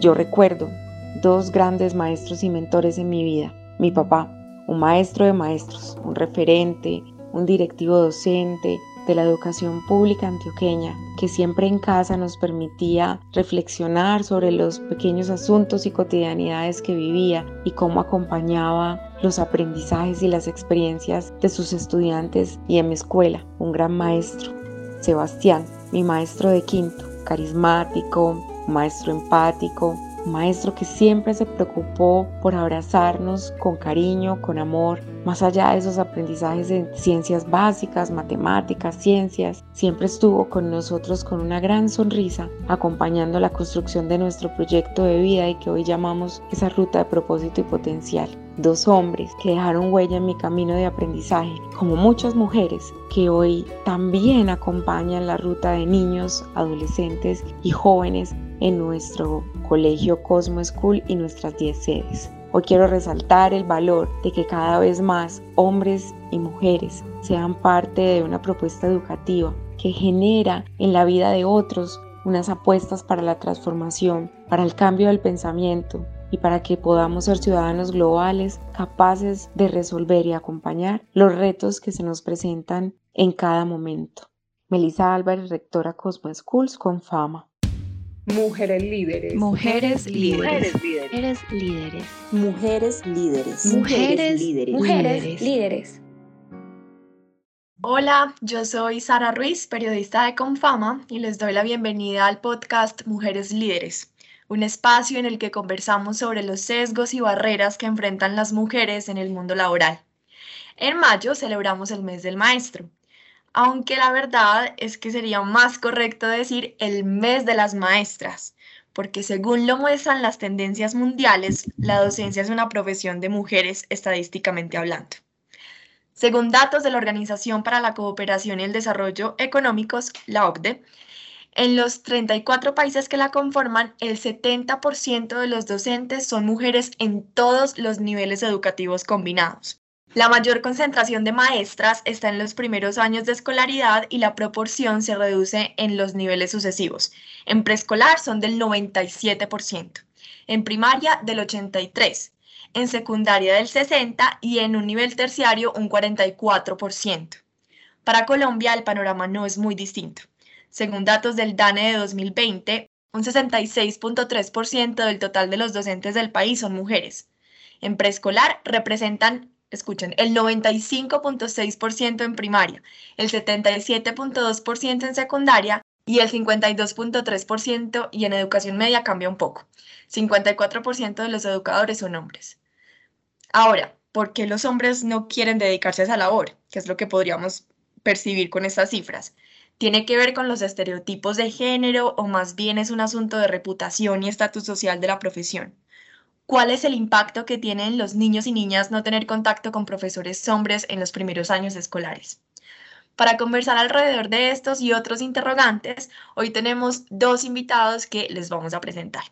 Yo recuerdo dos grandes maestros y mentores en mi vida. Mi papá, un maestro de maestros, un referente, un directivo docente de la educación pública antioqueña, que siempre en casa nos permitía reflexionar sobre los pequeños asuntos y cotidianidades que vivía y cómo acompañaba los aprendizajes y las experiencias de sus estudiantes y en mi escuela, un gran maestro, Sebastián, mi maestro de quinto, carismático, maestro empático, maestro que siempre se preocupó por abrazarnos con cariño, con amor, más allá de esos aprendizajes en ciencias básicas, matemáticas, ciencias, siempre estuvo con nosotros con una gran sonrisa, acompañando la construcción de nuestro proyecto de vida y que hoy llamamos esa ruta de propósito y potencial. Dos hombres que dejaron huella en mi camino de aprendizaje, como muchas mujeres que hoy también acompañan la ruta de niños, adolescentes y jóvenes en nuestro colegio Cosmo School y nuestras 10 sedes. Hoy quiero resaltar el valor de que cada vez más hombres y mujeres sean parte de una propuesta educativa que genera en la vida de otros unas apuestas para la transformación, para el cambio del pensamiento y para que podamos ser ciudadanos globales capaces de resolver y acompañar los retos que se nos presentan en cada momento. Melissa Álvarez, rectora Cosmo Schools con fama. Mujeres líderes. Mujeres líderes. Mujeres líderes. Mujeres líderes. Mujeres líderes. Mujeres líderes. Hola, yo soy Sara Ruiz, periodista de Confama, y les doy la bienvenida al podcast Mujeres Líderes, un espacio en el que conversamos sobre los sesgos y barreras que enfrentan las mujeres en el mundo laboral. En mayo celebramos el mes del maestro aunque la verdad es que sería más correcto decir el mes de las maestras, porque según lo muestran las tendencias mundiales, la docencia es una profesión de mujeres estadísticamente hablando. Según datos de la Organización para la Cooperación y el Desarrollo Económicos, la OCDE, en los 34 países que la conforman, el 70% de los docentes son mujeres en todos los niveles educativos combinados. La mayor concentración de maestras está en los primeros años de escolaridad y la proporción se reduce en los niveles sucesivos. En preescolar son del 97%, en primaria del 83%, en secundaria del 60% y en un nivel terciario un 44%. Para Colombia el panorama no es muy distinto. Según datos del DANE de 2020, un 66.3% del total de los docentes del país son mujeres. En preescolar representan escuchen, el 95.6% en primaria, el 77.2% en secundaria y el 52.3% y en educación media cambia un poco. 54% de los educadores son hombres. Ahora, ¿por qué los hombres no quieren dedicarse a esa labor? ¿Qué es lo que podríamos percibir con estas cifras? ¿Tiene que ver con los estereotipos de género o más bien es un asunto de reputación y estatus social de la profesión? ¿Cuál es el impacto que tienen los niños y niñas no tener contacto con profesores hombres en los primeros años escolares? Para conversar alrededor de estos y otros interrogantes, hoy tenemos dos invitados que les vamos a presentar.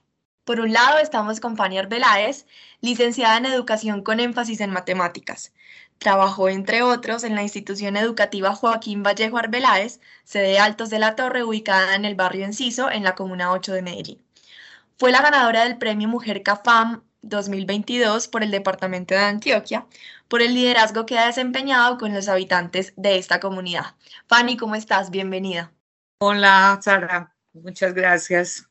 Por un lado, estamos con Fanny Arbeláez, licenciada en Educación con énfasis en Matemáticas. Trabajó, entre otros, en la institución educativa Joaquín Vallejo Arbeláez, sede Altos de la Torre, ubicada en el barrio Enciso, en la Comuna 8 de Medellín. Fue la ganadora del premio Mujer CAFAM 2022 por el Departamento de Antioquia, por el liderazgo que ha desempeñado con los habitantes de esta comunidad. Fanny, ¿cómo estás? Bienvenida. Hola, Sara. Muchas gracias.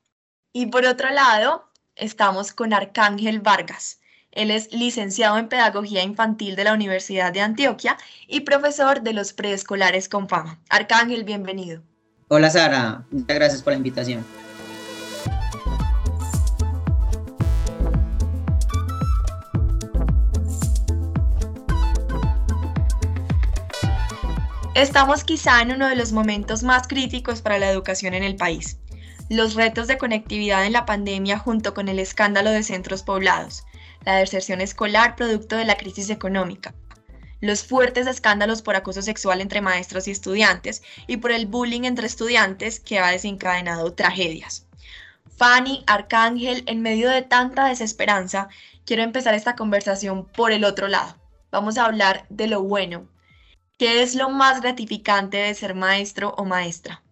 Y por otro lado, estamos con Arcángel Vargas. Él es licenciado en Pedagogía Infantil de la Universidad de Antioquia y profesor de los preescolares con fama. Arcángel, bienvenido. Hola Sara, muchas gracias por la invitación. Estamos quizá en uno de los momentos más críticos para la educación en el país. Los retos de conectividad en la pandemia junto con el escándalo de centros poblados, la deserción escolar producto de la crisis económica, los fuertes escándalos por acoso sexual entre maestros y estudiantes y por el bullying entre estudiantes que ha desencadenado tragedias. Fanny, Arcángel, en medio de tanta desesperanza, quiero empezar esta conversación por el otro lado. Vamos a hablar de lo bueno, ¿Qué es lo más gratificante de ser maestro o maestra?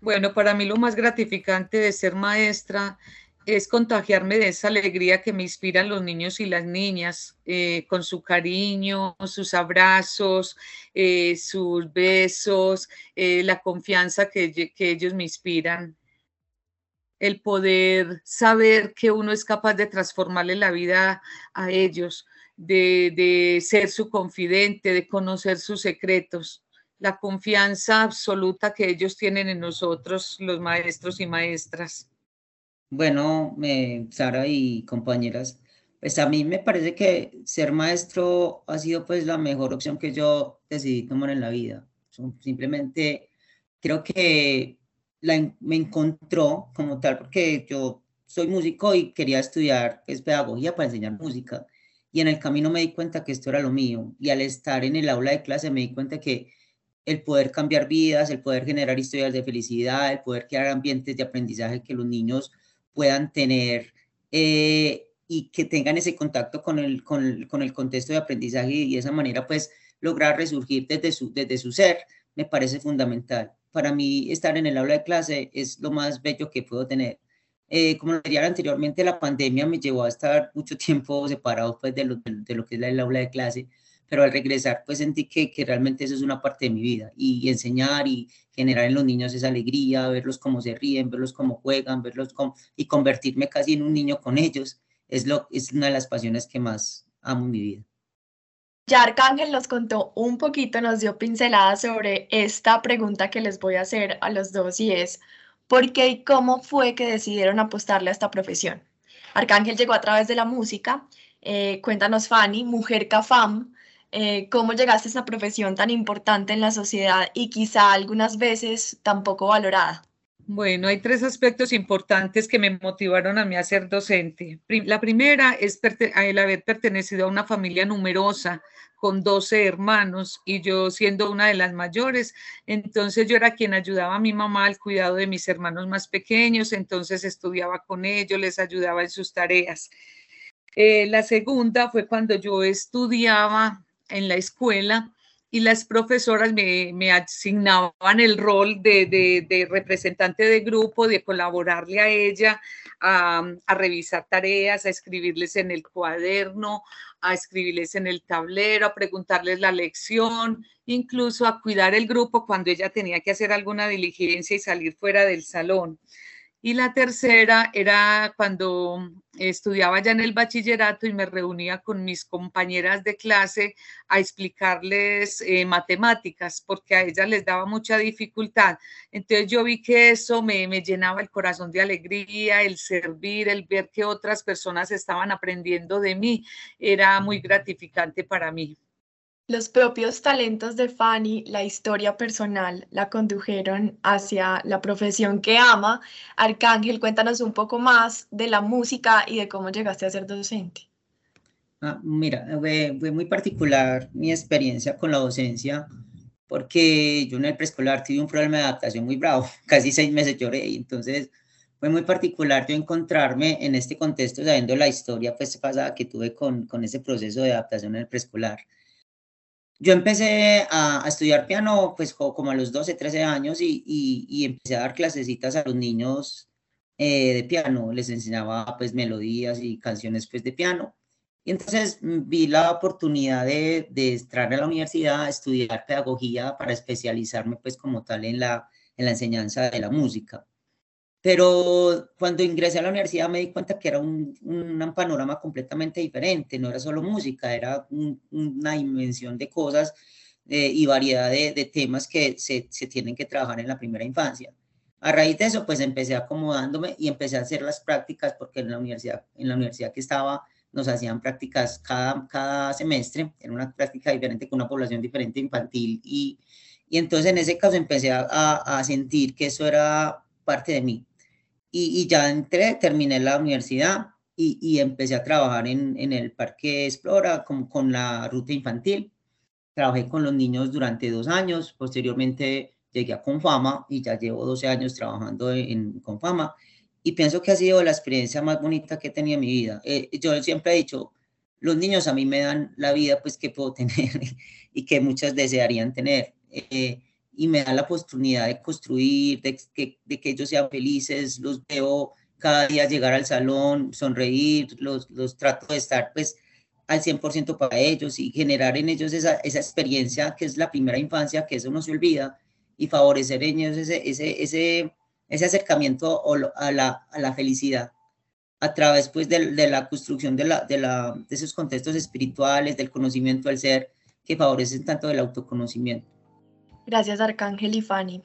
Bueno, para mí lo más gratificante de ser maestra es contagiarme de esa alegría que me inspiran los niños y las niñas, eh, con su cariño, sus abrazos, eh, sus besos, eh, la confianza que, ellos me inspiran, el poder saber que uno es capaz de transformarle la vida a ellos, de, de ser su confidente, de conocer sus secretos la confianza absoluta que ellos tienen en nosotros, los maestros y maestras. Bueno, Sara y compañeras, pues a mí me parece que ser maestro ha sido pues la mejor opción que yo decidí tomar en la vida. Simplemente creo que me encontró como tal porque yo soy músico y quería estudiar pues, pedagogía para enseñar música. Y en el camino me di cuenta que esto era lo mío. Y al estar en el aula de clase me di cuenta que el poder cambiar vidas, el poder generar historias de felicidad, el poder crear ambientes de aprendizaje que los niños puedan tener eh, y que tengan ese contacto con el, con, con el contexto de aprendizaje y de esa manera pues lograr resurgir desde su, desde su ser, me parece fundamental. Para mí estar en el aula de clase es lo más bello que puedo tener. Eh, como lo decía anteriormente, la pandemia me llevó a estar mucho tiempo separado pues, de, lo, de, lo que es el aula de clase pero al regresar pues sentí que, que, realmente eso es una parte de mi vida y, enseñar y generar en los niños esa alegría, verlos cómo se ríen, verlos cómo juegan, verlos cómo, y convertirme casi en un niño con ellos es, lo, es una de las pasiones que más amo en mi vida. Ya Arcángel nos contó un poquito, nos dio pinceladas sobre esta pregunta que les voy a hacer a los dos y es, ¿por qué y cómo fue que decidieron apostarle a esta profesión? Arcángel llegó a través de la música. Eh, cuéntanos, Fanny, mujer CAFAM, eh, cómo llegaste a esta profesión tan importante en la sociedad y quizá algunas veces tan poco valorada. Bueno, hay tres aspectos importantes que me motivaron a mí a ser docente. La primera es el haber pertenecido a una familia numerosa con 12 hermanos y yo siendo una de las mayores, entonces yo era quien ayudaba a mi mamá al cuidado de mis hermanos más pequeños, entonces estudiaba con ellos, les ayudaba en sus tareas. Eh, la segunda fue cuando yo estudiaba en la escuela y las profesoras me, asignaban el rol de, representante de grupo, de colaborarle a ella, a, a, revisar tareas, a escribirles en el cuaderno, a escribirles en el tablero, a preguntarles la lección, incluso a cuidar el grupo cuando ella tenía que hacer alguna diligencia y salir fuera del salón. Y la tercera era cuando estudiaba ya en el bachillerato y me reunía con mis compañeras de clase a explicarles eh, matemáticas, porque a ellas les daba mucha dificultad. Entonces yo vi que eso me, me llenaba el corazón de alegría, el servir, el ver que otras personas estaban aprendiendo de mí, era muy gratificante para mí. Los propios talentos de Fanny, la historia personal, la condujeron hacia la profesión que ama. Arcángel, cuéntanos un poco más de la música y de cómo llegaste a ser docente. Ah, mira, fue, muy particular mi experiencia con la docencia, porque yo en el preescolar tuve un problema de adaptación muy bravo, casi seis meses lloré, y entonces fue muy particular yo encontrarme en este contexto sabiendo la historia pues pasada que tuve con, con ese proceso de adaptación en el preescolar yo empecé a, estudiar piano pues como a los 12, 13 años y, y, empecé a dar clasecitas a los niños eh, de piano, les enseñaba pues melodías y canciones pues de piano. Y entonces vi la oportunidad de, de entrar a la universidad a estudiar pedagogía para especializarme pues como tal en la, en la enseñanza de la música. Pero cuando ingresé a la universidad me di cuenta que era un, un panorama completamente diferente, no era solo música, era una dimensión de cosas eh, y variedad de, de temas que se, se, tienen que trabajar en la primera infancia. A raíz de eso, pues empecé acomodándome y empecé a hacer las prácticas porque en la universidad, en la universidad que estaba nos hacían prácticas cada, cada semestre, era una práctica diferente con una población diferente infantil y, y entonces en ese caso empecé a, a, a sentir que eso era parte de mí y, ya entré, terminé la universidad y, y empecé a trabajar en, en, el Parque Explora con, con la ruta infantil. Trabajé con los niños durante dos años, posteriormente llegué a Confama y ya llevo 12 años trabajando en, Confama y pienso que ha sido la experiencia más bonita que he tenido en mi vida. Eh, yo siempre he dicho, los niños a mí me dan la vida pues que puedo tener y que muchas desearían tener. Eh, y me da la oportunidad de construir, de que, ellos sean felices, los veo cada día llegar al salón, sonreír, los, los trato de estar pues al 100% para ellos y generar en ellos esa, esa, experiencia que es la primera infancia, que eso no se olvida, y favorecer en ellos ese, ese, ese, ese acercamiento a la, a la felicidad a través pues de, de la construcción de, la, de, la, de esos contextos espirituales, del conocimiento del ser, que favorecen tanto el autoconocimiento. Gracias, Arcángel y Fanny.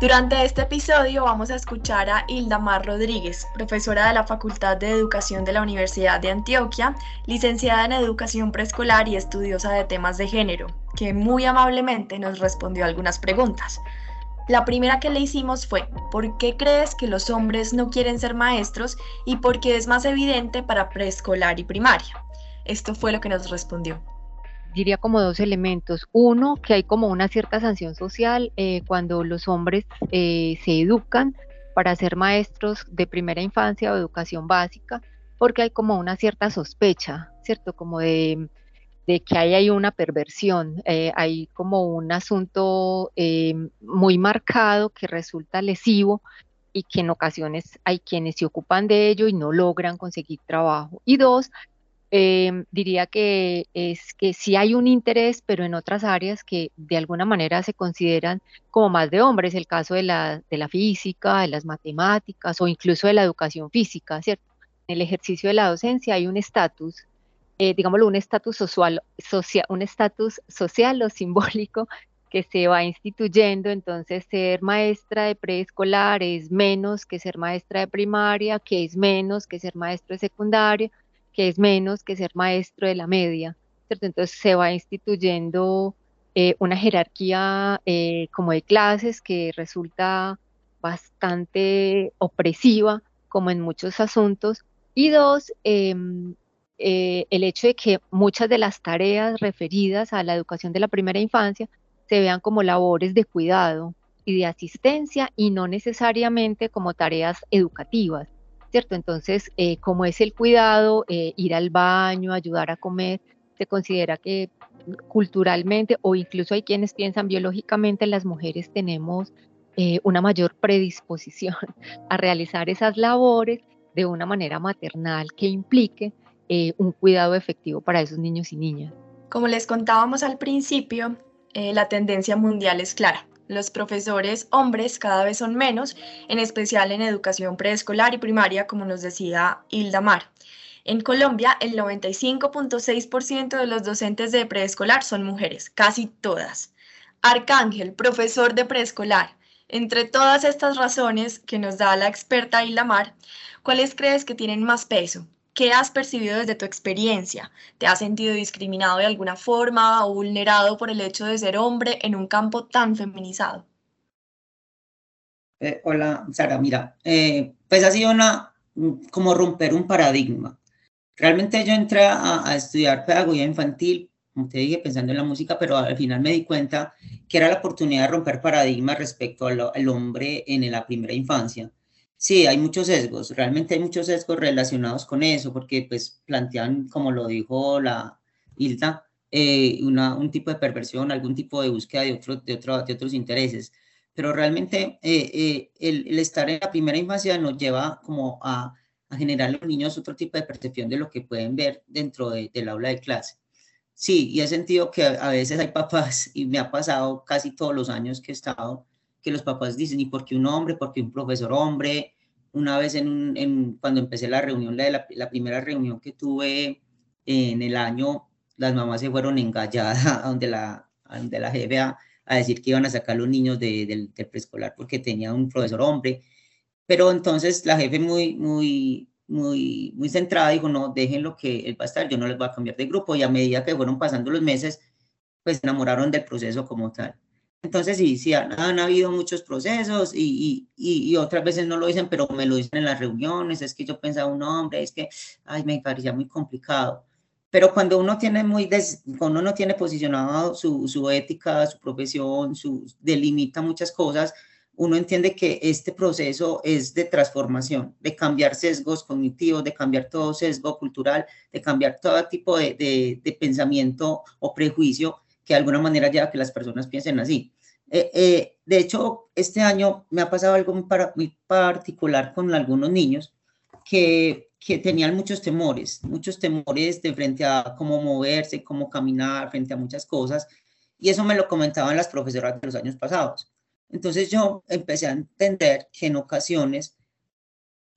Durante este episodio vamos a escuchar a Hilda Mar Rodríguez, profesora de la Facultad de Educación de la Universidad de Antioquia, licenciada en Educación Preescolar y estudiosa de temas de género, que muy amablemente nos respondió algunas preguntas. La primera que le hicimos fue, ¿por qué crees que los hombres no quieren ser maestros y por qué es más evidente para preescolar y primaria? Esto fue lo que nos respondió diría como dos elementos. Uno, que hay como una cierta sanción social eh, cuando los hombres eh, se educan para ser maestros de primera infancia o educación básica, porque hay como una cierta sospecha, ¿cierto? Como de, que hay ahí una perversión, eh, hay como un asunto muy marcado que resulta lesivo y que en ocasiones hay quienes se ocupan de ello y no logran conseguir trabajo. Y dos, Em, diría que es que sí hay un interés, pero en otras áreas que de alguna manera se consideran como más de hombres, el caso de la, de la física, de las matemáticas o incluso de la educación física, ¿cierto? En el ejercicio de la docencia hay un estatus, eh, digámoslo, un estatus social, un estatus social o simbólico que se va instituyendo, entonces ser maestra de preescolar es menos que ser maestra de primaria, que es menos que ser maestro de secundaria, que es menos que ser maestro de la media, ¿cierto? Entonces se va instituyendo eh, una jerarquía eh, como de clases que resulta bastante opresiva, como en muchos asuntos. Y dos, em, eh, el hecho de que muchas de las tareas referidas a la educación de la primera infancia se vean como labores de cuidado y de asistencia y no necesariamente como tareas educativas. ¿Cierto? Entonces, eh, como es el cuidado, eh, ir al baño, ayudar a comer, se considera que culturalmente o incluso hay quienes piensan biológicamente las mujeres tenemos eh, una mayor predisposición a realizar esas labores de una manera maternal que implique un cuidado efectivo para esos niños y niñas. Como les contábamos al principio, la tendencia mundial es clara. Los profesores hombres cada vez son menos, en especial en educación preescolar y primaria, como nos decía Hilda Mar. En Colombia, el 95.6% de los docentes de preescolar son mujeres, casi todas. Arcángel, profesor de preescolar. Entre todas estas razones que nos da la experta Hilda Mar, ¿cuáles crees que tienen más peso? ¿Qué has percibido desde tu experiencia? ¿Te has sentido discriminado de alguna forma o vulnerado por el hecho de ser hombre en un campo tan feminizado? Eh, hola, Sara, mira, eh, pues ha sido una, mm, como romper un paradigma. Realmente yo entré a, estudiar pedagogía infantil, como te dije, pensando en la música, pero al final me di cuenta que era la oportunidad de romper paradigmas respecto al hombre en la primera infancia. Sí, hay muchos sesgos, realmente hay muchos sesgos relacionados con eso, porque pues plantean, como lo dijo la Hilda, eh, una, un tipo de perversión, algún tipo de búsqueda de, otro, de, otro, de otros intereses. Pero realmente eh, eh, el, estar en la primera infancia nos lleva como a, a, generar a los niños otro tipo de percepción de lo que pueden ver dentro de, del aula de clase. Sí, y he sentido que a veces hay papás, y me ha pasado casi todos los años que he estado, que los papás dicen, ¿y por qué un hombre? ¿Por qué un profesor hombre? Una vez en, en cuando empecé la reunión, la, la, primera reunión que tuve en el año, las mamás se fueron engalladas a donde la, a donde la jefe a, decir que iban a sacar los niños de, del, del preescolar porque tenía un profesor hombre. Pero entonces la jefe muy, muy, muy, muy centrada dijo, no, déjenlo que él va a estar, yo no les voy a cambiar de grupo. Y a medida que fueron pasando los meses, pues se enamoraron del proceso como tal. Entonces, sí, sí, han, habido muchos procesos y, y, y, otras veces no lo dicen, pero me lo dicen en las reuniones, es que yo pensaba un hombre, es que, ay, me parecía muy complicado. Pero cuando uno tiene muy, cuando uno tiene posicionado su, su ética, su profesión, su, delimita muchas cosas, uno entiende que este proceso es de transformación, de cambiar sesgos cognitivos, de cambiar todo sesgo cultural, de cambiar todo tipo de, de, de pensamiento o prejuicio que de alguna manera lleva a que las personas piensen así. Eh, eh, de hecho, este año me ha pasado algo muy, particular con algunos niños que, que, tenían muchos temores, muchos temores de frente a cómo moverse, cómo caminar, frente a muchas cosas. Y eso me lo comentaban las profesoras de los años pasados. Entonces yo empecé a entender que en ocasiones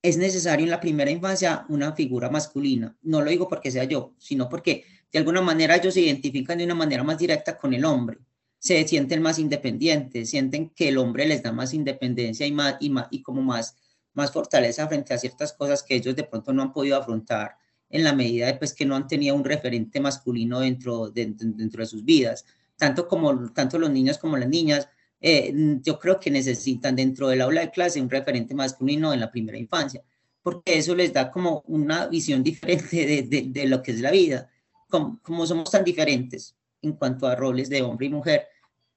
es necesario en la primera infancia una figura masculina. No lo digo porque sea yo, sino porque de alguna manera ellos se identifican de una manera más directa con el hombre, se sienten más independientes, sienten que el hombre les da más independencia y, más, y, como más, más fortaleza frente a ciertas cosas que ellos de pronto no han podido afrontar en la medida de pues, que no han tenido un referente masculino dentro de, dentro de sus vidas. Tanto, como, tanto los niños como las niñas, eh, yo creo que necesitan dentro del aula de clase un referente masculino en la primera infancia, porque eso les da como una visión diferente de, de, de lo que es la vida como, somos tan diferentes en cuanto a roles de hombre y mujer,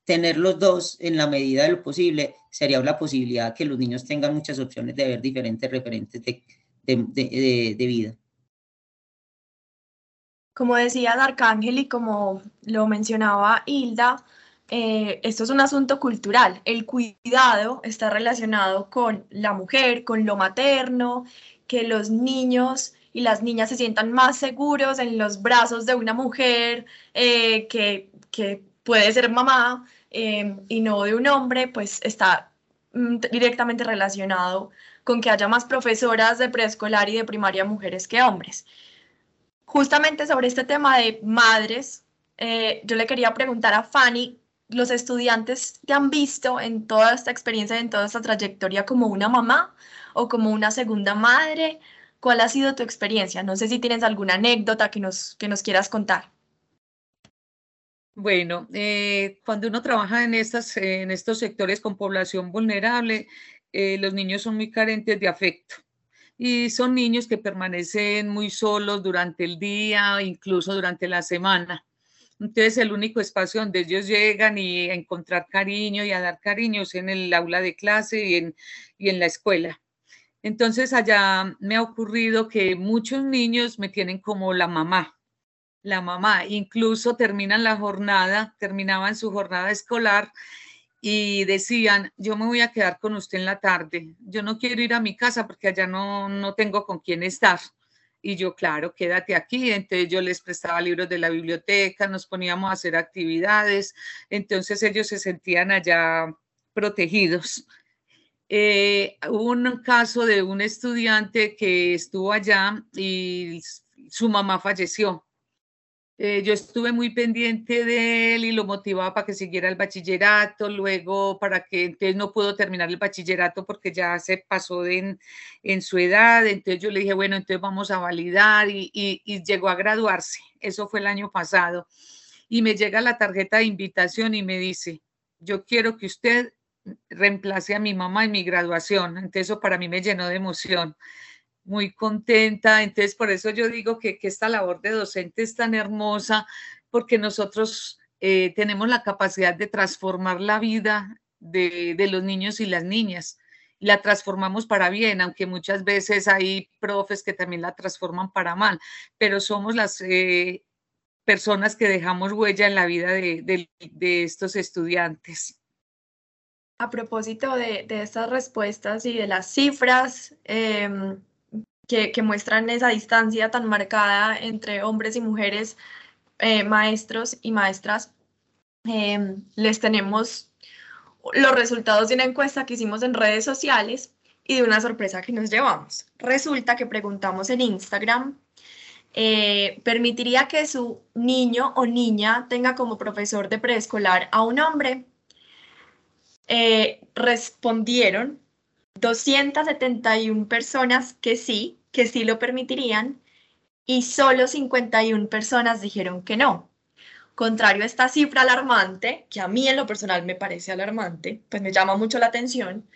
tener los dos en la medida de lo posible sería una posibilidad que los niños tengan muchas opciones de ver diferentes referentes de, de, de, vida. Como decía Arcángel y como lo mencionaba Hilda, eh, esto es un asunto cultural. El cuidado está relacionado con la mujer, con lo materno, que los niños y las niñas se sientan más seguros en los brazos de una mujer eh, que, puede ser mamá em, y no de un hombre, pues está mm, directamente relacionado con que haya más profesoras de preescolar y de primaria mujeres que hombres. Justamente sobre este tema de madres, eh, yo le quería preguntar a Fanny, ¿los estudiantes te han visto en toda esta experiencia, en toda esta trayectoria como una mamá o como una segunda madre ¿Cuál ha sido tu experiencia? No sé si tienes alguna anécdota que nos, que nos quieras contar. Bueno, eh, cuando uno trabaja en, estas, en estos sectores con población vulnerable, eh, los niños son muy carentes de afecto y son niños que permanecen muy solos durante el día, incluso durante la semana. Entonces, el único espacio donde ellos llegan y a encontrar cariño y a dar cariño es en el aula de clase y en, y en la escuela. Entonces allá me ha ocurrido que muchos niños me tienen como la mamá, la mamá, incluso terminan la jornada, terminaban su jornada escolar y decían, yo me voy a quedar con usted en la tarde, yo no quiero ir a mi casa porque allá no, no tengo con quién estar. Y yo, claro, quédate aquí. Entonces yo les prestaba libros de la biblioteca, nos poníamos a hacer actividades, entonces ellos se sentían allá protegidos. Eh, hubo un caso de un estudiante que estuvo allá y su mamá falleció. Eh, yo estuve muy pendiente de él y lo motivaba para que siguiera el bachillerato, luego para que entonces no pudo terminar el bachillerato porque ya se pasó en, su edad, entonces yo le dije, bueno, entonces vamos a validar y, y llegó a graduarse, eso fue el año pasado, y me llega la tarjeta de invitación y me dice, yo quiero que usted reemplace a mi mamá en mi graduación. Entonces eso para mí me llenó de emoción, muy contenta. Entonces por eso yo digo que, esta labor de docente es tan hermosa porque nosotros eh, tenemos la capacidad de transformar la vida de, los niños y las niñas. La transformamos para bien, aunque muchas veces hay profes que también la transforman para mal, pero somos las eh, personas que dejamos huella en la vida de estos estudiantes a propósito de, estas respuestas y de las cifras em, que, muestran esa distancia tan marcada entre hombres y mujeres, eh, maestros y maestras, em, les tenemos los resultados de una encuesta que hicimos en redes sociales y de una sorpresa que nos llevamos. Resulta que preguntamos en Instagram, eh, ¿permitiría que su niño o niña tenga como profesor de preescolar a un hombre? Eh, respondieron 271 personas que sí, que sí lo permitirían, y solo 51 personas dijeron que no. Contrario a esta cifra alarmante, que a mí en lo personal me parece alarmante, pues me llama mucho la atención,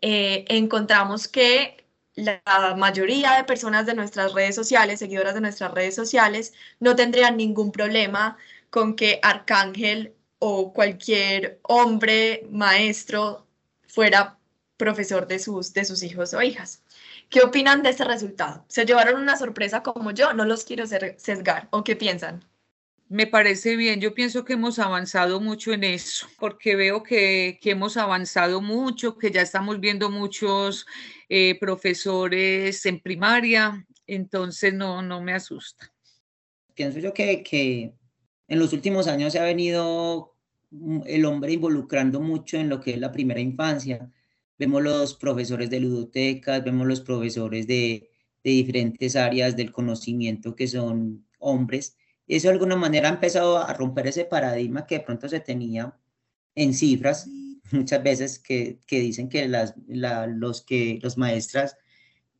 eh, encontramos que la mayoría de personas de nuestras redes sociales, seguidoras de nuestras redes sociales, no tendrían ningún problema con que Arcángel o cualquier hombre maestro fuera profesor de sus, de sus hijos o hijas. ¿Qué opinan de este resultado? ¿Se llevaron una sorpresa como yo? No los quiero sesgar. ¿O qué piensan? Me parece bien, yo pienso que hemos avanzado mucho en eso, porque veo que, hemos avanzado mucho, que ya estamos viendo muchos eh, profesores en primaria, entonces no, no me asusta. Pienso yo que, que en los últimos años se ha venido mm, el hombre involucrando mucho en lo que es la primera infancia. Vemos los profesores de ludotecas, vemos los profesores de, de diferentes áreas del conocimiento que son hombres eso de alguna manera ha empezado a romper ese paradigma que de pronto se tenía en cifras, muchas veces que, que dicen que las, los que los maestras,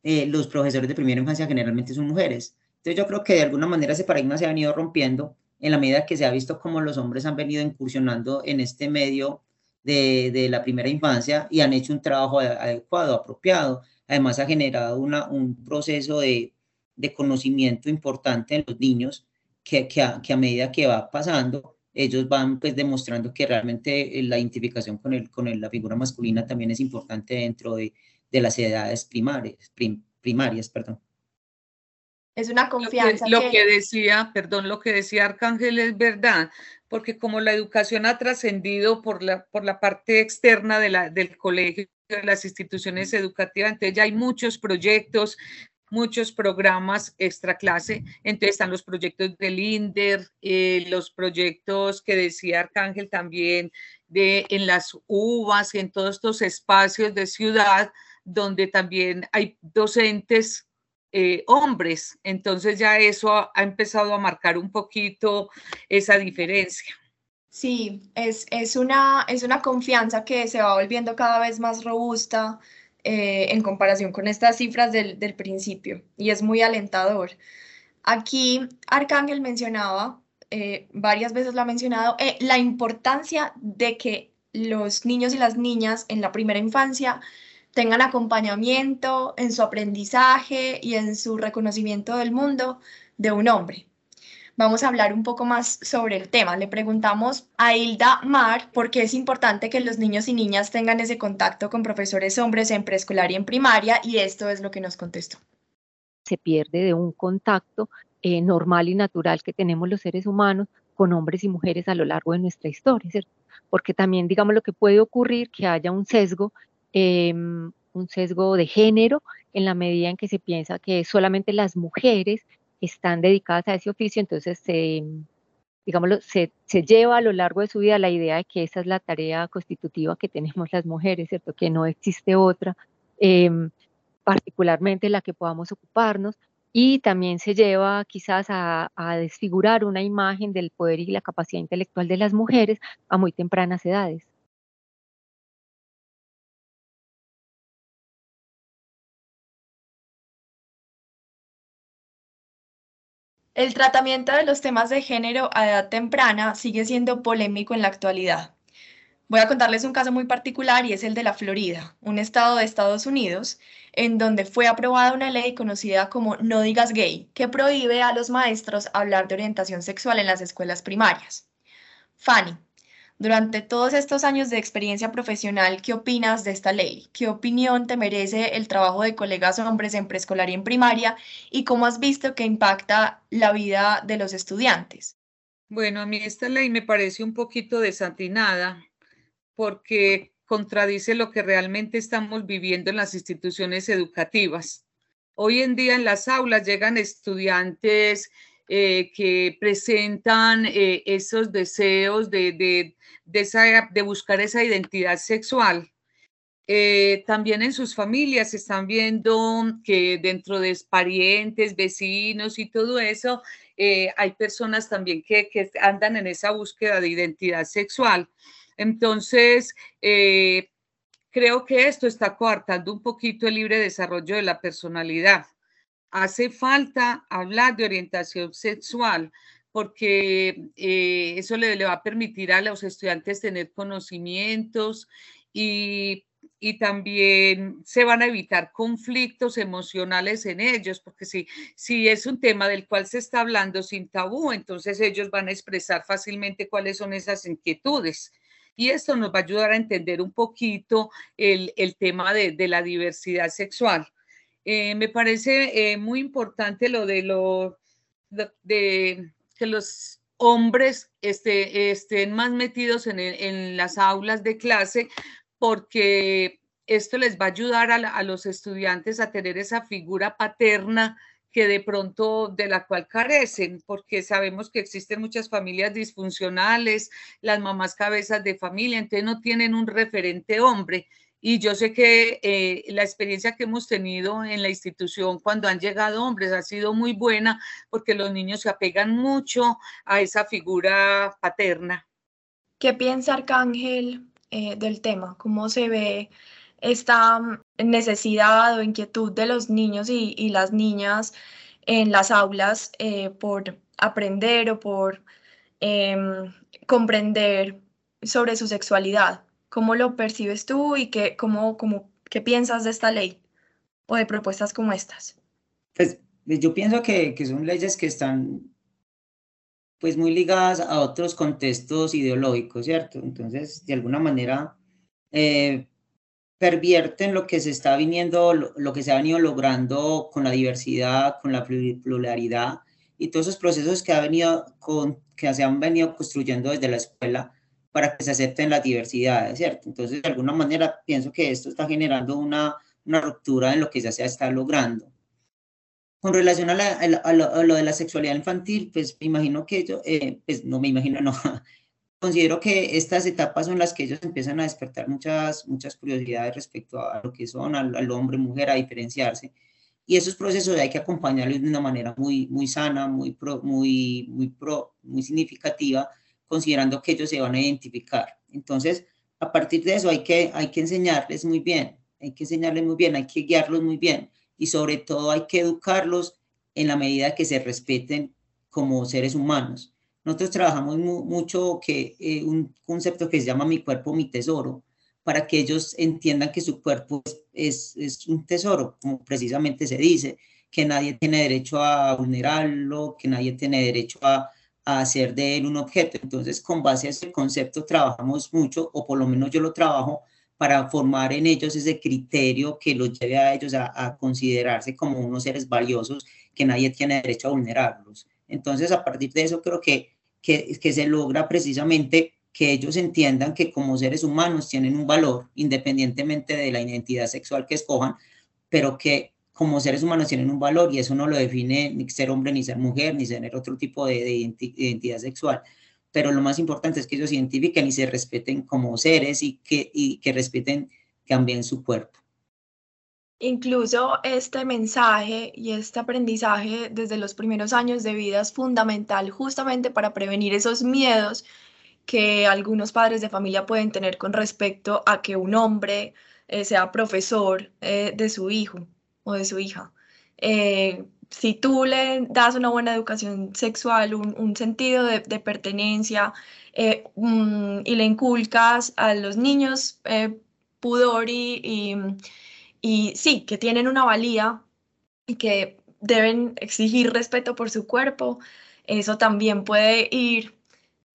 eh, los profesores de primera infancia generalmente son mujeres. Entonces yo creo que de alguna manera ese paradigma se ha venido rompiendo en la medida que se ha visto cómo los hombres han venido incursionando en este medio de, de la primera infancia y han hecho un trabajo adecuado, apropiado. Además ha generado una, un proceso de, de conocimiento importante en los niños que, que, a, que, a, medida que va pasando, ellos van pues demostrando que realmente eh, la identificación con, el, con el, la figura masculina también es importante dentro de, de las edades primarias, primarias. Perdón. Es una confianza. Lo que, decía, perdón, lo que decía Arcángel es verdad, porque como la educación ha trascendido por la, por la parte externa de la, del colegio, de las instituciones educativas, entonces ya hay muchos proyectos, muchos programas extra clase, entonces están los proyectos del INDER, eh, los proyectos que decía Arcángel también de en las uvas y en todos estos espacios de ciudad donde también hay docentes eh, hombres, entonces ya eso ha, empezado a marcar un poquito esa diferencia. Sí, es, es, una, es una confianza que se va volviendo cada vez más robusta eh, en comparación con estas cifras del, principio y es muy alentador. Aquí Arcángel mencionaba, eh, varias veces lo ha mencionado, la importancia de que los niños y las niñas en la primera infancia tengan acompañamiento en su aprendizaje y en su reconocimiento del mundo de un hombre vamos a hablar un poco más sobre el tema. Le preguntamos a Hilda Mar por qué es importante que los niños y niñas tengan ese contacto con profesores hombres en preescolar y en primaria y esto es lo que nos contestó. Se pierde de un contacto eh, normal y natural que tenemos los seres humanos con hombres y mujeres a lo largo de nuestra historia, ¿cierto? Porque también, digamos, lo que puede ocurrir que haya un sesgo, em, un sesgo de género, en la medida en que se piensa que solamente las mujeres están dedicadas a ese oficio, entonces se, digámoslo, se, lleva a lo largo de su vida la idea de que esa es la tarea constitutiva que tenemos las mujeres, ¿cierto? Que no existe otra, em, particularmente la que podamos ocuparnos, y también se lleva quizás a, desfigurar una imagen del poder y la capacidad intelectual de las mujeres a muy tempranas edades. El tratamiento de los temas de género a edad temprana sigue siendo polémico en la actualidad. Voy a contarles un caso muy particular y es el de la Florida, un estado de Estados Unidos, en donde fue aprobada una ley conocida como No digas gay, que prohíbe a los maestros hablar de orientación sexual en las escuelas primarias. Fanny, durante todos estos años de experiencia profesional, ¿qué opinas de esta ley? ¿Qué opinión te merece el trabajo de colegas hombres en preescolar y en primaria? ¿Y cómo has visto que impacta la vida de los estudiantes? Bueno, a mí esta ley me parece un poquito desatinada porque contradice lo que realmente estamos viviendo en las instituciones educativas. Hoy en día en las aulas llegan estudiantes eh, que presentan eh, esos deseos de, de, buscar esa identidad sexual. Eh, también en sus familias están viendo que dentro de parientes, vecinos y todo eso, hay personas también que, que, andan en esa búsqueda de identidad sexual. Entonces, creo que esto está coartando un poquito el libre desarrollo de la personalidad hace falta hablar de orientación sexual porque eh, eso le, le va a permitir a los estudiantes tener conocimientos y y también se van a evitar conflictos emocionales en ellos, porque si, si es un tema del cual se está hablando sin tabú, entonces ellos van a expresar fácilmente cuáles son esas inquietudes. Y esto nos va a ayudar a entender un poquito el, tema de, la diversidad sexual. Eh, me parece eh, muy importante lo de, lo, de, que los hombres este, estén más metidos en, en, las aulas de clase porque esto les va a ayudar a, los estudiantes a tener esa figura paterna que de pronto de la cual carecen, porque sabemos que existen muchas familias disfuncionales, las mamás cabezas de familia, entonces no tienen un referente hombre. Y yo sé que eh, la experiencia que hemos tenido en la institución cuando han llegado hombres ha sido muy buena porque los niños se apegan mucho a esa figura paterna. ¿Qué piensa Arcángel eh, del tema, cómo se ve esta mm, necesidad o inquietud de los niños y, las niñas en las aulas eh, por aprender o por em, comprender sobre su sexualidad. ¿Cómo lo percibes tú y qué, cómo, cómo, qué piensas de esta ley o de propuestas como estas? Pues yo pienso que, que son leyes que están pues muy ligadas a otros contextos ideológicos, ¿cierto? Entonces, de alguna manera, eh, pervierten lo que se está viniendo, lo, que se ha venido logrando con la diversidad, con la pluralidad y todos esos procesos que, ha venido con, que se han venido construyendo desde la escuela para que se acepten las diversidades, ¿cierto? Entonces, de alguna manera, pienso que esto está generando una, una ruptura en lo que ya se está logrando. Con relación a, lo, de la sexualidad infantil, pues me imagino que yo, eh, pues no me imagino, no, considero que estas etapas son las que ellos empiezan a despertar muchas, muchas curiosidades respecto a lo que son, al, hombre, mujer, a diferenciarse. Y esos procesos hay que acompañarlos de una manera muy, muy sana, muy, muy, muy, pro, muy significativa, considerando que ellos se van a identificar. Entonces, a partir de eso hay que, hay que enseñarles muy bien, hay que enseñarles muy bien, hay que guiarlos muy bien y sobre todo hay que educarlos en la medida que se respeten como seres humanos. Nosotros trabajamos mucho que eh, un concepto que se llama mi cuerpo, mi tesoro, para que ellos entiendan que su cuerpo es, es, un tesoro, como precisamente se dice, que nadie tiene derecho a vulnerarlo, que nadie tiene derecho a, a hacer de él un objeto. Entonces, con base a ese concepto trabajamos mucho, o por lo menos yo lo trabajo, para formar en ellos ese criterio que los lleve a ellos a, considerarse como unos seres valiosos que nadie tiene derecho a vulnerarlos. Entonces, a partir de eso, creo que, que, que, se logra precisamente que ellos entiendan que como seres humanos tienen un valor, independientemente de la identidad sexual que escojan, pero que como seres humanos tienen un valor y eso no lo define ni ser hombre, ni ser mujer, ni tener otro tipo de, de identidad sexual, pero lo más importante es que ellos se identifiquen y se respeten como seres y que, y que respeten también su cuerpo. Incluso este mensaje y este aprendizaje desde los primeros años de vida es fundamental justamente para prevenir esos miedos que algunos padres de familia pueden tener con respecto a que un hombre eh, sea profesor eh, de su hijo o de su hija. Eh, si tú le das una buena educación sexual, un, sentido de, pertenencia eh, y le inculcas a los niños eh, pudor y, y, sí, que tienen una valía y que deben exigir respeto por su cuerpo, eso también puede ir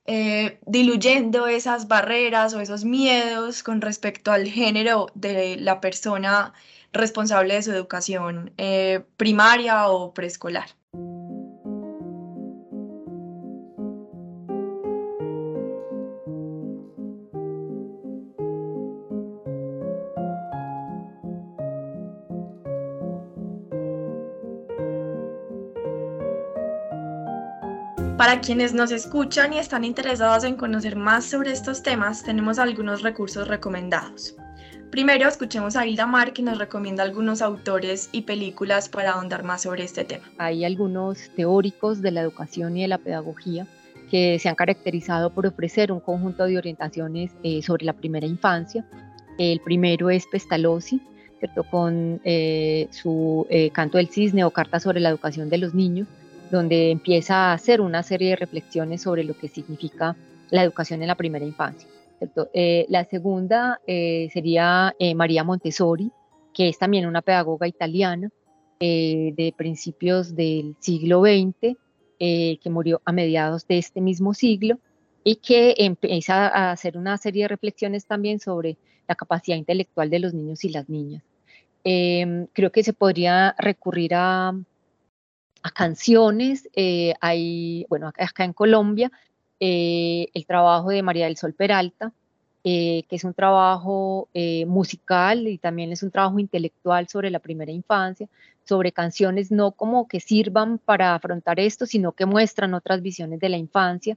eh, diluyendo esas barreras o esos miedos con respecto al género de la persona responsable de su educación eh, primaria o preescolar. Para quienes nos escuchan y están interesados en conocer más sobre estos temas, tenemos algunos recursos recomendados. Primero, escuchemos a Hilda Mar, que nos recomienda algunos autores y películas para ahondar más sobre este tema. Hay algunos teóricos de la educación y de la pedagogía que se han caracterizado por ofrecer un conjunto de orientaciones eh, sobre la primera infancia. El primero es Pestalozzi, ¿cierto? con eh, su eh, Canto del Cisne o Carta sobre la educación de los niños, donde empieza a hacer una serie de reflexiones sobre lo que significa la educación en la primera infancia. Eh, la segunda eh, sería eh, María Montessori, que es también una pedagoga italiana de principios del siglo XX, que murió a mediados de este mismo siglo y que empieza a hacer una serie de reflexiones también sobre la capacidad intelectual de los niños y las niñas. Em, creo que se podría recurrir a, a canciones. hay, bueno, acá en Colombia eh, el trabajo de María del Sol Peralta, eh, que es un trabajo eh, musical y también es un trabajo intelectual sobre la primera infancia, sobre canciones no como que sirvan para afrontar esto, sino que muestran otras visiones de la infancia.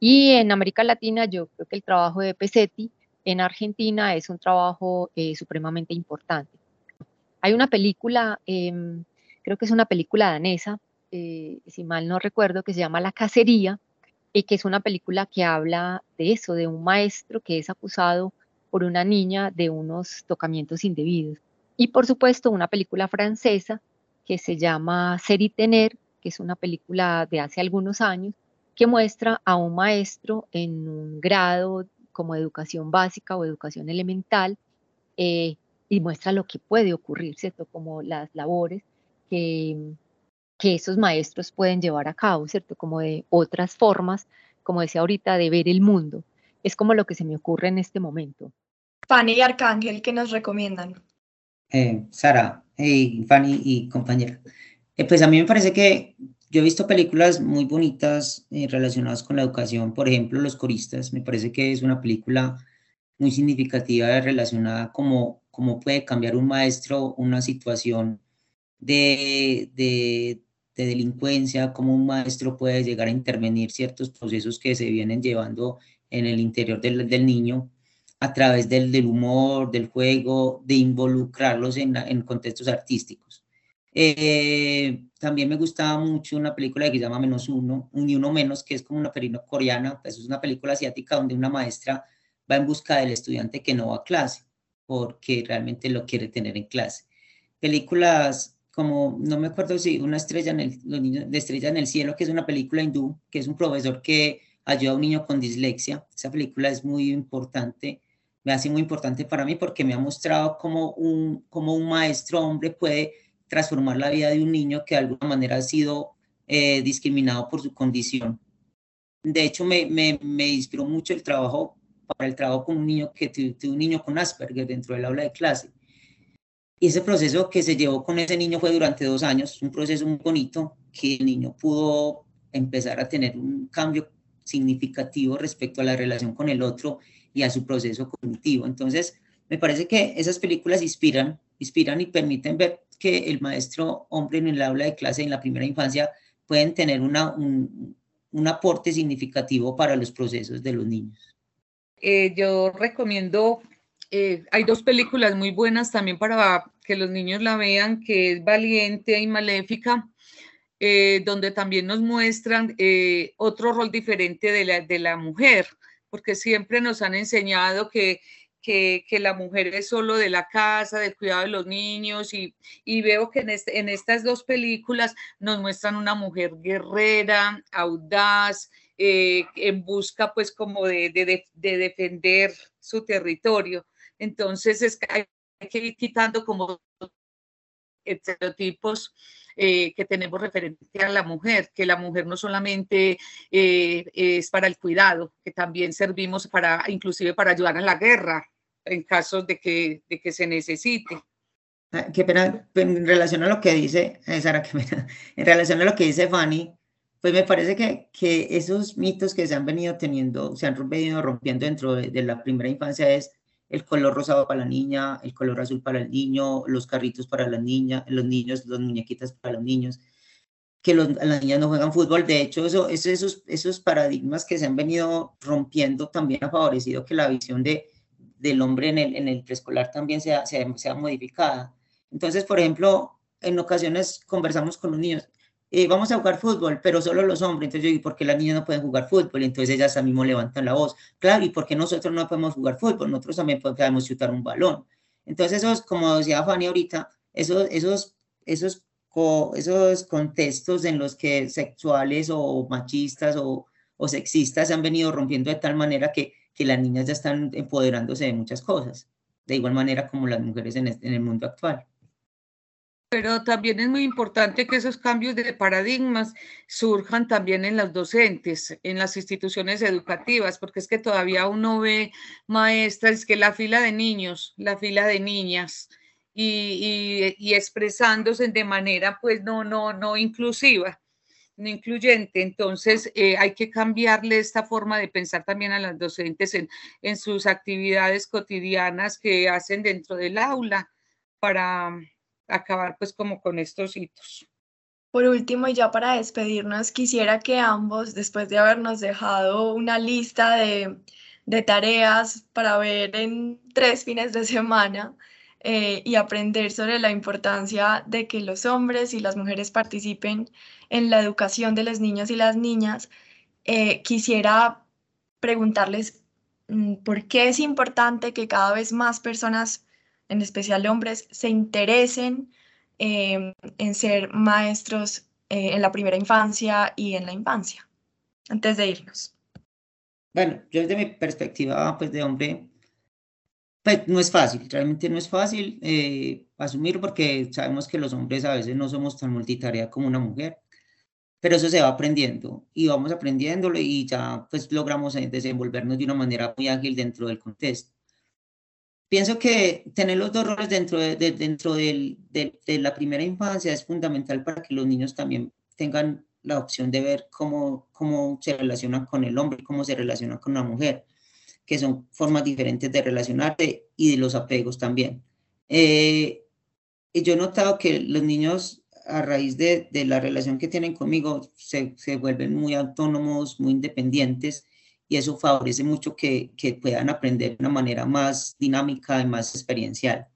Y en América Latina yo creo que el trabajo de Pesetti en Argentina es un trabajo supremamente importante. Hay una película, em, creo que es una película danesa, si mal no recuerdo, que se llama La Cacería, y que es una película que habla de eso, de un maestro que es acusado por una niña de unos tocamientos indebidos. Y por supuesto una película francesa que se llama Ser y Tener, que es una película de hace algunos años, que muestra a un maestro en un grado como educación básica o educación elemental eh, y muestra lo que puede ocurrir, ¿cierto? Como las labores que, que esos maestros pueden llevar a cabo, ¿cierto? Como de otras formas, como decía ahorita, de ver el mundo. Es como lo que se me ocurre en este momento. Fanny y Arcángel, ¿qué nos recomiendan? Eh, Sara, Fanny y compañera. Eh, pues a mí me parece que yo he visto películas muy bonitas eh, relacionadas con la educación, por ejemplo, Los Coristas, me parece que es una película muy significativa relacionada como cómo puede cambiar un maestro una situación de, de, de delincuencia, cómo un maestro puede llegar a intervenir ciertos procesos que se vienen llevando en el interior del, del niño a través del, del, humor, del juego, de involucrarlos en, en contextos artísticos. Eh, también me gustaba mucho una película que se llama Menos Uno, Un Uno Menos, que es como una película coreana, pues es una película asiática donde una maestra va en busca del estudiante que no va a clase, porque realmente lo quiere tener en clase. Películas como, no me acuerdo si una estrella en el, los niños de Estrella en el Cielo, que es una película hindú, que es un profesor que ayuda a un niño con dislexia. Esa película es muy importante, me hace muy importante para mí porque me ha mostrado cómo un, cómo un maestro hombre puede transformar la vida de un niño que de alguna manera ha sido eh, discriminado por su condición. De hecho, me, me, me, inspiró mucho el trabajo para el trabajo con un niño que tuvo un niño con Asperger dentro del aula de clase y ese proceso que se llevó con ese niño fue durante dos años, un proceso muy bonito, que el niño pudo empezar a tener un cambio significativo respecto a la relación con el otro y a su proceso cognitivo. Entonces, me parece que esas películas inspiran, inspiran y permiten ver que el maestro hombre en el aula de clase en la primera infancia pueden tener una, un, un aporte significativo para los procesos de los niños. Eh, yo recomiendo eh, hay dos películas muy buenas también para que los niños la vean, que es Valiente y Maléfica, eh, donde también nos muestran eh, otro rol diferente de la, mujer, porque siempre nos han enseñado que, que, la mujer es solo de la casa, del cuidado de los niños, y, y veo que en, este, estas dos películas nos muestran una mujer guerrera, audaz, en busca pues como de, de defender su territorio. Entonces es que hay que ir quitando como estereotipos eh, que tenemos referente a la mujer, que la mujer no solamente eh, es para el cuidado, que también servimos para, inclusive para ayudar en la guerra en casos de que, de que se necesite. Ah, qué pena, en relación a lo que dice, eh, Sara, qué pena, en relación a lo que dice Fanny, pues me parece que, que esos mitos que se han venido teniendo, se han venido rompiendo dentro de, de la primera infancia es el color rosado para la niña, el color azul para el niño, los carritos para la niña, los niños, las muñequitas para los niños, que los, las niñas no juegan fútbol. De hecho, eso, esos, esos paradigmas que se han venido rompiendo también ha favorecido que la visión de, del hombre en el, en el preescolar también sea, sea, sea modificada. Entonces, por ejemplo, en ocasiones conversamos con los niños, eh, vamos a jugar fútbol, pero solo los hombres. Entonces yo digo, ¿por qué las niñas no pueden jugar fútbol? Entonces ellas a levantan la voz. Claro, ¿y por qué nosotros no podemos jugar fútbol? Nosotros también podemos chutar un balón. Entonces, esos, como decía Fanny ahorita, esos, esos, esos esos contextos en los que sexuales o machistas o, o sexistas se han venido rompiendo de tal manera que, que las niñas ya están empoderándose de muchas cosas, de igual manera como las mujeres en el mundo actual. Pero también es muy importante que esos cambios de paradigmas surjan también en los docentes, en las instituciones educativas, porque es que todavía uno ve maestras que la fila de niños, la fila de niñas, y, expresándose de manera pues no, no, no inclusiva, no incluyente. Entonces eh, hay que cambiarle esta forma de pensar también a las docentes en, en sus actividades cotidianas que hacen dentro del aula para acabar pues como con estos hitos. Por último, y ya para despedirnos, quisiera que ambos, después de habernos dejado una lista de, de tareas para ver en tres fines de semana eh, y aprender sobre la importancia de que los hombres y las mujeres participen en la educación de los niños y las niñas, eh, quisiera preguntarles mm, por qué es importante que cada vez más personas en especial hombres, se interesen em, en ser maestros eh, en la primera infancia y en la infancia, antes de irnos. Bueno, yo desde mi perspectiva pues, de hombre, pues no es fácil, realmente no es fácil eh, asumir porque sabemos que los hombres a veces no somos tan multitarea como una mujer, pero eso se va aprendiendo y vamos aprendiéndolo y ya pues logramos eh, desenvolvernos de una manera muy ágil dentro del contexto. Pienso que tener los dos roles dentro de, dentro de la primera infancia es fundamental para que los niños también tengan la opción de ver cómo, cómo se relacionan con el hombre, cómo se relaciona con la mujer, que son formas diferentes de relacionarse y de los apegos también. Eh, yo he notado que los niños, a raíz de, de la relación que tienen conmigo, se, se, vuelven muy autónomos, muy independientes y eso favorece mucho que, que puedan aprender de una manera más dinámica y más experiencial.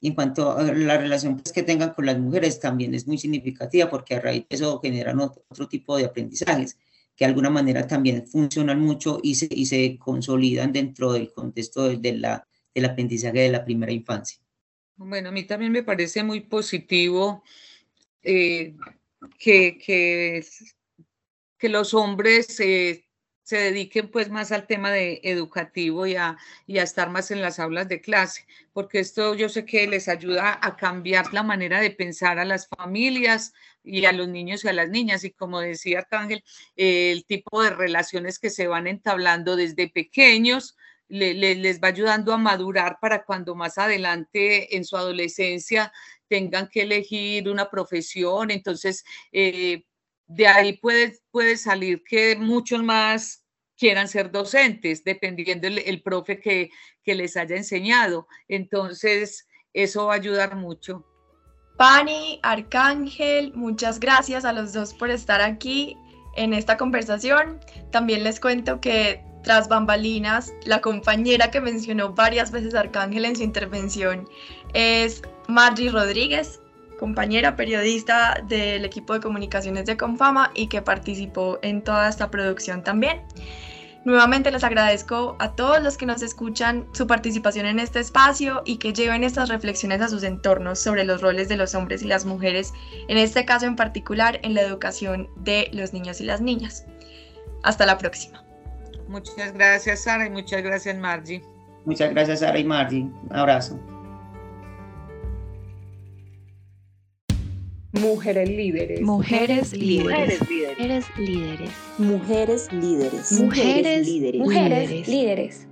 Y en cuanto a la relación pues, que tengan con las mujeres, también es muy significativa porque a raíz de eso generan otro, tipo de aprendizajes que de alguna manera también funcionan mucho y se, y se consolidan dentro del contexto de, la, del aprendizaje de la primera infancia. Bueno, a mí también me parece muy positivo eh, que, que, que, los hombres eh, se dediquen pues más al tema de educativo y a, y a estar más en las aulas de clase, porque esto yo sé que les ayuda a cambiar la manera de pensar a las familias y a los niños y a las niñas. Y como decía Arcángel, el tipo de relaciones que se van entablando desde pequeños les va ayudando a madurar para cuando más adelante en su adolescencia tengan que elegir una profesión. Entonces, eh, de ahí puede, puede salir que muchos más quieran ser docentes, dependiendo el, profe que, que les haya enseñado. Entonces, eso va a ayudar mucho. Pani, Arcángel, muchas gracias a los dos por estar aquí en esta conversación. También les cuento que tras bambalinas, la compañera que mencionó varias veces Arcángel en su intervención es Margie Rodríguez, compañera periodista del equipo de comunicaciones de Confama y que participó en toda esta producción también. Nuevamente les agradezco a todos los que nos escuchan su participación en este espacio y que lleven estas reflexiones a sus entornos sobre los roles de los hombres y las mujeres, en este caso en particular en la educación de los niños y las niñas. Hasta la próxima. Muchas gracias Sara y muchas gracias Margie. Muchas gracias Sara y Margie. Un abrazo. Mujeres líderes. Mujeres líderes. Mujeres líderes. Mujeres líderes. Mujeres líderes. Mujeres líderes.